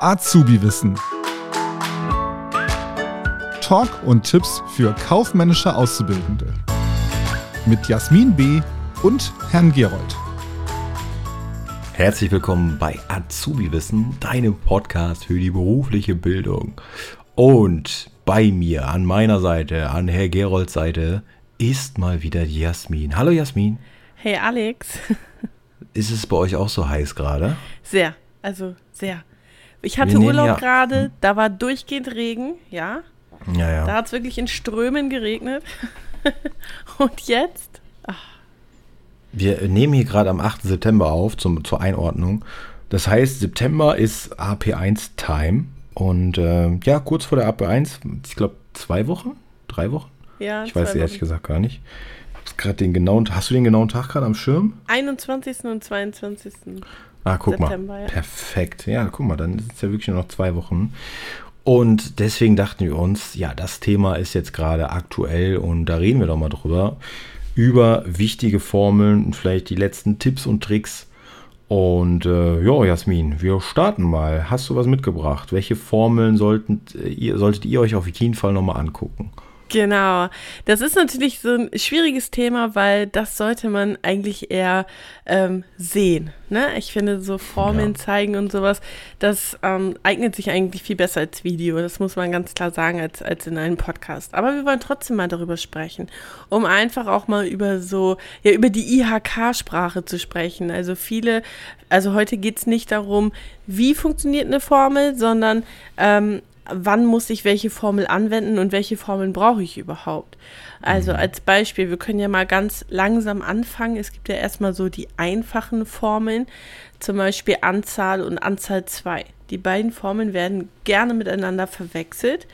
Azubi-Wissen. Talk und Tipps für kaufmännische Auszubildende. Mit Jasmin B. und Herrn Gerold. Herzlich willkommen bei Azubi-Wissen, deinem Podcast für die berufliche Bildung. Und bei mir, an meiner Seite, an Herr Gerolds Seite, ist mal wieder Jasmin. Hallo Jasmin. Hey Alex. Ist es bei euch auch so heiß gerade? Sehr, also sehr. Ich hatte Urlaub ja, gerade, hm. da war durchgehend Regen, ja. Ja, ja. Da hat es wirklich in Strömen geregnet. Und jetzt? Ach. Wir nehmen hier gerade am 8. September auf, zum, zur Einordnung. Das heißt, September ist AP1 Time. Und äh, ja, kurz vor der AP1, ich glaube zwei Wochen, drei Wochen. Ja, ich weiß ehrlich gesagt gar nicht. Gerade den genauen, hast du den genauen Tag gerade am Schirm? 21. und 22. Ah, guck September, mal. Ja. Perfekt. Ja, guck mal, dann ist es ja wirklich nur noch zwei Wochen. Und deswegen dachten wir uns, ja, das Thema ist jetzt gerade aktuell und da reden wir doch mal drüber. Über wichtige Formeln und vielleicht die letzten Tipps und Tricks. Und äh, ja, Jasmin, wir starten mal. Hast du was mitgebracht? Welche Formeln sollten, ihr, solltet ihr euch auf jeden Fall nochmal angucken? Genau. Das ist natürlich so ein schwieriges Thema, weil das sollte man eigentlich eher ähm, sehen. Ne? Ich finde, so Formeln ja. zeigen und sowas, das ähm, eignet sich eigentlich viel besser als Video. Das muss man ganz klar sagen, als, als in einem Podcast. Aber wir wollen trotzdem mal darüber sprechen, um einfach auch mal über so, ja, über die IHK-Sprache zu sprechen. Also viele, also heute geht es nicht darum, wie funktioniert eine Formel, sondern ähm, wann muss ich welche Formel anwenden und welche Formeln brauche ich überhaupt. Also mhm. als Beispiel, wir können ja mal ganz langsam anfangen. Es gibt ja erstmal so die einfachen Formeln, zum Beispiel Anzahl und Anzahl 2. Die beiden Formeln werden gerne miteinander verwechselt.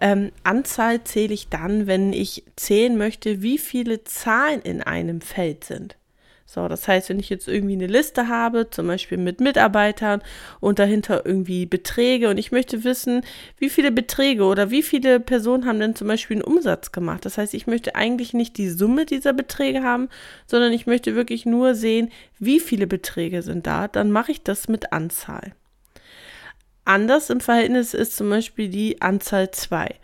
Ähm, Anzahl zähle ich dann, wenn ich zählen möchte, wie viele Zahlen in einem Feld sind. So, das heißt, wenn ich jetzt irgendwie eine Liste habe, zum Beispiel mit Mitarbeitern und dahinter irgendwie Beträge und ich möchte wissen, wie viele Beträge oder wie viele Personen haben denn zum Beispiel einen Umsatz gemacht. Das heißt, ich möchte eigentlich nicht die Summe dieser Beträge haben, sondern ich möchte wirklich nur sehen, wie viele Beträge sind da. Dann mache ich das mit Anzahl. Anders im Verhältnis ist zum Beispiel die Anzahl 2.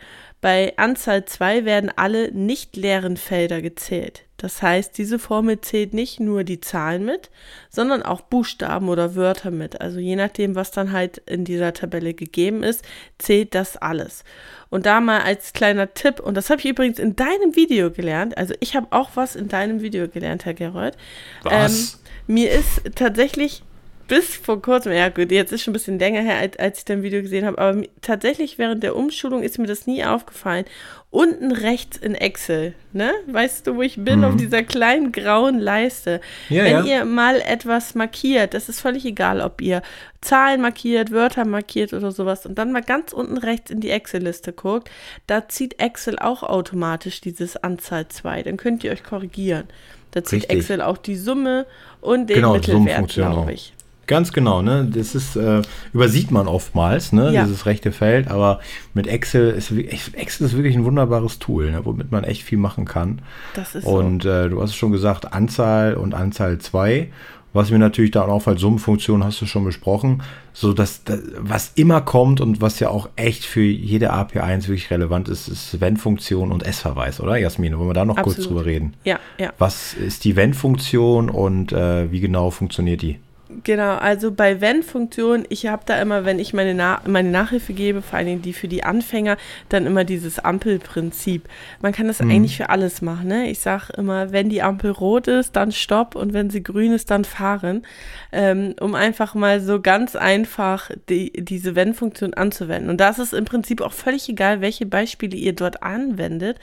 Bei Anzahl 2 werden alle nicht leeren Felder gezählt. Das heißt, diese Formel zählt nicht nur die Zahlen mit, sondern auch Buchstaben oder Wörter mit. Also je nachdem, was dann halt in dieser Tabelle gegeben ist, zählt das alles. Und da mal als kleiner Tipp, und das habe ich übrigens in deinem Video gelernt, also ich habe auch was in deinem Video gelernt, Herr Gerold. Was? Ähm, mir ist tatsächlich bis vor kurzem, ja gut, jetzt ist schon ein bisschen länger her, als, als ich dein Video gesehen habe, aber tatsächlich während der Umschulung ist mir das nie aufgefallen. Unten rechts in Excel, ne? Weißt du, wo ich bin? Mhm. Auf dieser kleinen grauen Leiste. Ja, Wenn ja. ihr mal etwas markiert, das ist völlig egal, ob ihr Zahlen markiert, Wörter markiert oder sowas und dann mal ganz unten rechts in die Excel-Liste guckt, da zieht Excel auch automatisch dieses Anzahl 2. Dann könnt ihr euch korrigieren. Da zieht Richtig. Excel auch die Summe und den genau, Mittelwert, glaube ich. Ganz genau, ne? Das ist, äh, übersieht man oftmals, ne? Ja. Dieses rechte Feld, aber mit Excel ist Excel ist wirklich ein wunderbares Tool, ne? womit man echt viel machen kann. Das ist Und so. äh, du hast es schon gesagt, Anzahl und Anzahl 2. Was mir natürlich da auch als Summenfunktion hast du schon besprochen, so dass das, was immer kommt und was ja auch echt für jede API1 wirklich relevant ist, ist Wenn-Funktion und S-Verweis, oder Jasmin? Wollen wir da noch Absolut. kurz drüber reden? Ja, ja. Was ist die Wenn-Funktion und äh, wie genau funktioniert die? Genau, also bei Wenn-Funktion, ich habe da immer, wenn ich meine, Na meine Nachhilfe gebe, vor allen Dingen die für die Anfänger, dann immer dieses Ampelprinzip. Man kann das mhm. eigentlich für alles machen. Ne? Ich sage immer, wenn die Ampel rot ist, dann stopp und wenn sie grün ist, dann fahren, ähm, um einfach mal so ganz einfach die, diese Wenn-Funktion anzuwenden. Und das ist im Prinzip auch völlig egal, welche Beispiele ihr dort anwendet.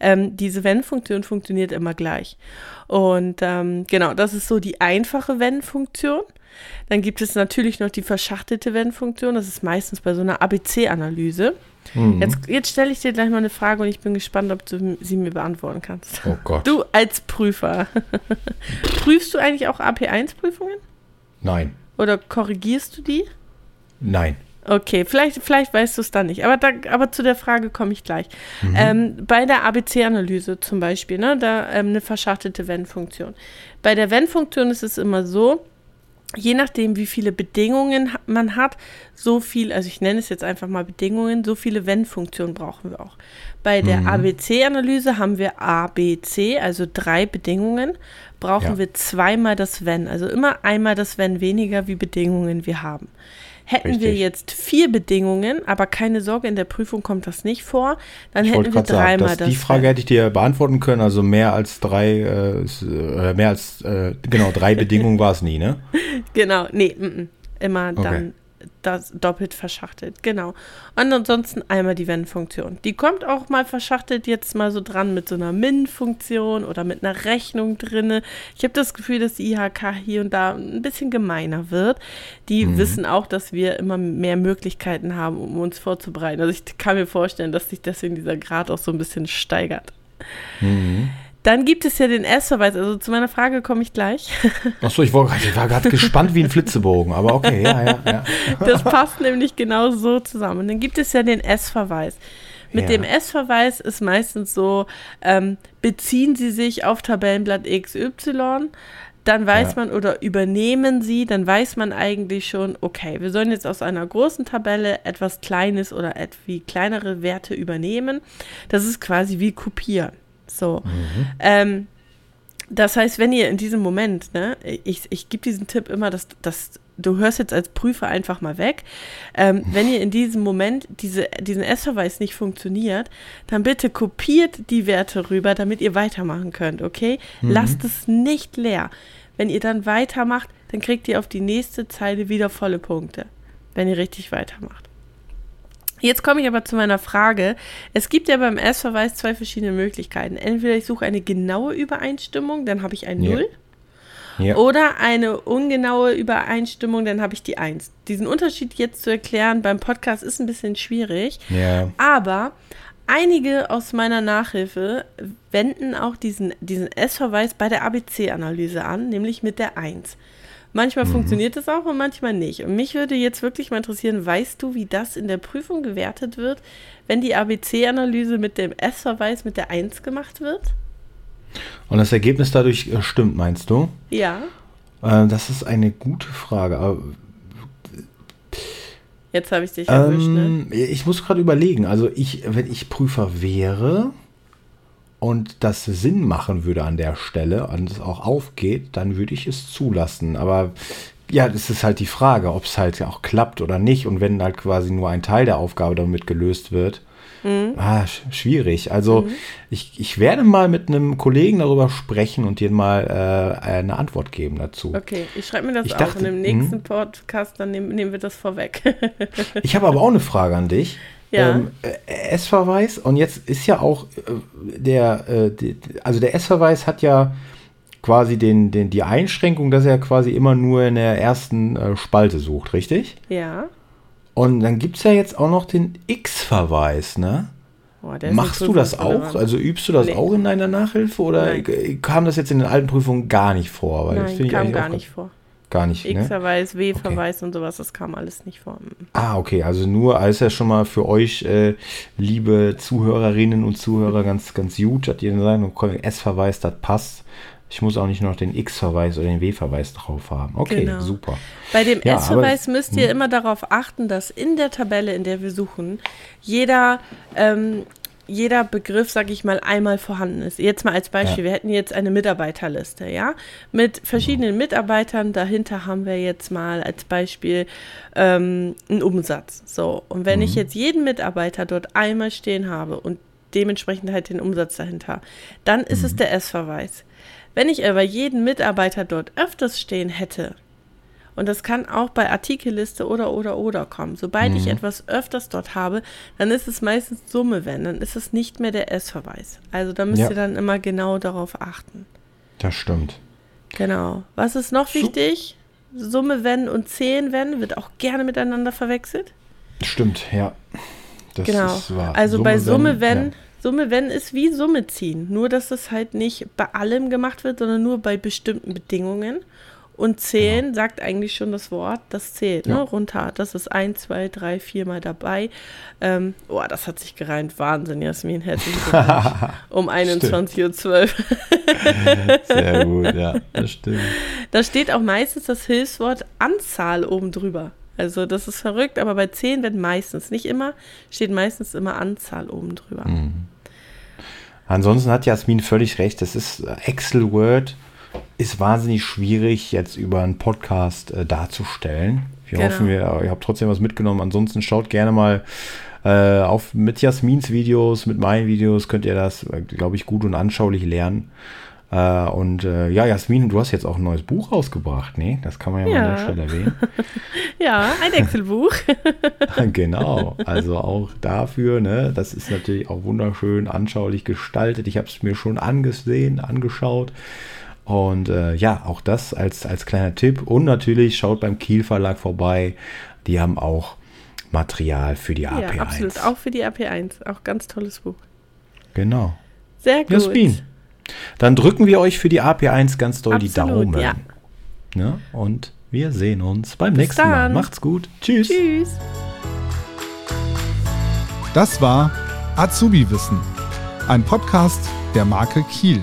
Ähm, diese Wenn-Funktion funktioniert immer gleich. Und ähm, genau, das ist so die einfache Wenn-Funktion. Dann gibt es natürlich noch die verschachtelte Wenn-Funktion. Das ist meistens bei so einer ABC-Analyse. Mhm. Jetzt, jetzt stelle ich dir gleich mal eine Frage und ich bin gespannt, ob du sie mir beantworten kannst. Oh Gott. Du als Prüfer. Prüfst du eigentlich auch AP1-Prüfungen? Nein. Oder korrigierst du die? Nein. Okay, vielleicht, vielleicht weißt du es dann nicht, aber, da, aber zu der Frage komme ich gleich. Mhm. Ähm, bei der ABC-Analyse zum Beispiel, ne, da ähm, eine verschachtelte Wenn-Funktion. Bei der Wenn-Funktion ist es immer so, je nachdem, wie viele Bedingungen man hat, so viel, also ich nenne es jetzt einfach mal Bedingungen, so viele Wenn-Funktionen brauchen wir auch. Bei der mhm. ABC-Analyse haben wir ABC, also drei Bedingungen, brauchen ja. wir zweimal das Wenn, also immer einmal das Wenn weniger, wie Bedingungen wir haben. Hätten Richtig. wir jetzt vier Bedingungen, aber keine Sorge, in der Prüfung kommt das nicht vor, dann ich hätten wir dreimal das. Die Frage hätte ich dir beantworten können, also mehr als drei, äh, äh mehr als, äh, genau, drei Bedingungen war es nie, ne? Genau, nee, m -m, immer okay. dann das doppelt verschachtelt, genau. Und ansonsten einmal die Wenn-Funktion. Die kommt auch mal verschachtelt jetzt mal so dran mit so einer Min-Funktion oder mit einer Rechnung drinne. Ich habe das Gefühl, dass die IHK hier und da ein bisschen gemeiner wird. Die mhm. wissen auch, dass wir immer mehr Möglichkeiten haben, um uns vorzubereiten. Also ich kann mir vorstellen, dass sich deswegen dieser Grad auch so ein bisschen steigert. Mhm. Dann gibt es ja den S-Verweis. Also zu meiner Frage komme ich gleich. Achso, ich, war gerade gespannt wie ein Flitzebogen, aber okay, ja, ja, ja. Das passt nämlich genau so zusammen. Und dann gibt es ja den S-Verweis. Mit ja. dem S-Verweis ist meistens so, ähm, beziehen Sie sich auf Tabellenblatt XY, dann weiß ja. man, oder übernehmen Sie, dann weiß man eigentlich schon, okay, wir sollen jetzt aus einer großen Tabelle etwas Kleines oder etwas kleinere Werte übernehmen. Das ist quasi wie kopieren. So. Mhm. Ähm, das heißt, wenn ihr in diesem Moment, ne, ich, ich gebe diesen Tipp immer, dass, dass du hörst jetzt als Prüfer einfach mal weg. Ähm, wenn ihr in diesem Moment diese, diesen S-Verweis nicht funktioniert, dann bitte kopiert die Werte rüber, damit ihr weitermachen könnt, okay? Mhm. Lasst es nicht leer. Wenn ihr dann weitermacht, dann kriegt ihr auf die nächste Zeile wieder volle Punkte, wenn ihr richtig weitermacht. Jetzt komme ich aber zu meiner Frage. Es gibt ja beim S-Verweis zwei verschiedene Möglichkeiten. Entweder ich suche eine genaue Übereinstimmung, dann habe ich ein Null. Ja. Ja. Oder eine ungenaue Übereinstimmung, dann habe ich die 1. Diesen Unterschied jetzt zu erklären beim Podcast ist ein bisschen schwierig. Ja. Aber einige aus meiner Nachhilfe wenden auch diesen, diesen S-Verweis bei der ABC-Analyse an, nämlich mit der 1. Manchmal mhm. funktioniert es auch und manchmal nicht. Und mich würde jetzt wirklich mal interessieren, weißt du, wie das in der Prüfung gewertet wird, wenn die ABC-Analyse mit dem S-Verweis mit der 1 gemacht wird? Und das Ergebnis dadurch äh, stimmt, meinst du? Ja. Äh, das ist eine gute Frage. Aber Jetzt habe ich dich erwischt, ne? ähm, ne? Ich muss gerade überlegen. Also ich, wenn ich Prüfer wäre, und das Sinn machen würde an der Stelle und es auch aufgeht, dann würde ich es zulassen. Aber ja, das ist halt die Frage, ob es halt auch klappt oder nicht. Und wenn halt quasi nur ein Teil der Aufgabe damit gelöst wird, mhm. ah, schwierig. Also mhm. ich, ich werde mal mit einem Kollegen darüber sprechen und dir mal äh, eine Antwort geben dazu. Okay, ich schreibe mir das ich auch dachte, in dem nächsten hm? Podcast, dann nehmen, nehmen wir das vorweg. ich habe aber auch eine Frage an dich. Ja. Ähm, äh, S-Verweis und jetzt ist ja auch äh, der, äh, die, also der S-Verweis hat ja quasi den, den, die Einschränkung, dass er quasi immer nur in der ersten äh, Spalte sucht, richtig? Ja. Und dann gibt es ja jetzt auch noch den X-Verweis, ne? Oh, Machst du das auch? Also übst du das nee. auch in deiner Nachhilfe oder Nein. kam das jetzt in den alten Prüfungen gar nicht vor? Weil Nein, das kam gar nicht vor. Gar nicht. Ne? X-Verweis, ne? W-Verweis okay. und sowas, das kam alles nicht vor. Ah, okay. Also nur als ja schon mal für euch, äh, liebe Zuhörerinnen und Zuhörer, ganz, ganz gut, dass ihr sagen, S-Verweis, das passt. Ich muss auch nicht noch den X-Verweis oder den W-Verweis drauf haben. Okay, genau. super. Bei dem ja, S-Verweis müsst ihr hm. immer darauf achten, dass in der Tabelle, in der wir suchen, jeder ähm, jeder Begriff, sag ich mal, einmal vorhanden ist. Jetzt mal als Beispiel, ja. wir hätten jetzt eine Mitarbeiterliste, ja, mit verschiedenen Mitarbeitern. Dahinter haben wir jetzt mal als Beispiel ähm, einen Umsatz. So, und wenn mhm. ich jetzt jeden Mitarbeiter dort einmal stehen habe und dementsprechend halt den Umsatz dahinter, dann ist mhm. es der S-Verweis. Wenn ich aber jeden Mitarbeiter dort öfters stehen hätte, und das kann auch bei Artikelliste oder oder oder kommen. Sobald mhm. ich etwas öfters dort habe, dann ist es meistens Summe wenn, dann ist es nicht mehr der S-Verweis. Also da müsst ja. ihr dann immer genau darauf achten. Das stimmt. Genau. Was ist noch wichtig? Summe wenn und Zehn wenn wird auch gerne miteinander verwechselt. Stimmt, ja. Das genau. ist wahr. Also Summe, bei Summe wenn, ja. Summe wenn ist wie Summe ziehen. Nur dass es halt nicht bei allem gemacht wird, sondern nur bei bestimmten Bedingungen. Und zählen genau. sagt eigentlich schon das Wort, das zählt, ne? ja. ne? Runter. Das ist ein, zwei, drei, viermal dabei. Ähm, oh, das hat sich gereimt. Wahnsinn, Jasmin. Herzlichen Glückwunsch. um 21.12 Uhr. Sehr gut, ja, das stimmt. Da steht auch meistens das Hilfswort Anzahl oben drüber. Also das ist verrückt, aber bei 10 wird meistens, nicht immer, steht meistens immer Anzahl oben drüber. Mhm. Ansonsten hat Jasmin völlig recht. Das ist äh, Excel Word ist wahnsinnig schwierig jetzt über einen Podcast äh, darzustellen. Wir genau. hoffen, wir, ihr habt trotzdem was mitgenommen. Ansonsten schaut gerne mal äh, auf mit Jasmins Videos, mit meinen Videos könnt ihr das, äh, glaube ich, gut und anschaulich lernen. Äh, und äh, ja, Jasmin, du hast jetzt auch ein neues Buch rausgebracht, ne? Das kann man ja, ja. mal an der Stelle erwähnen. ja, ein Excel-Buch. genau, also auch dafür, ne? Das ist natürlich auch wunderschön anschaulich gestaltet. Ich habe es mir schon angesehen, angeschaut. Und äh, ja, auch das als, als kleiner Tipp. Und natürlich schaut beim Kiel Verlag vorbei. Die haben auch Material für die AP1. Ja, absolut. Auch für die AP1. Auch ganz tolles Buch. Genau. Sehr gut. Jasmin, dann drücken wir euch für die AP1 ganz doll Absolut, die Daumen. Ja. Ne? Und wir sehen uns beim Bis nächsten dann. Mal. Macht's gut. Tschüss. Tschüss. Das war Azubi Wissen, ein Podcast der Marke Kiel.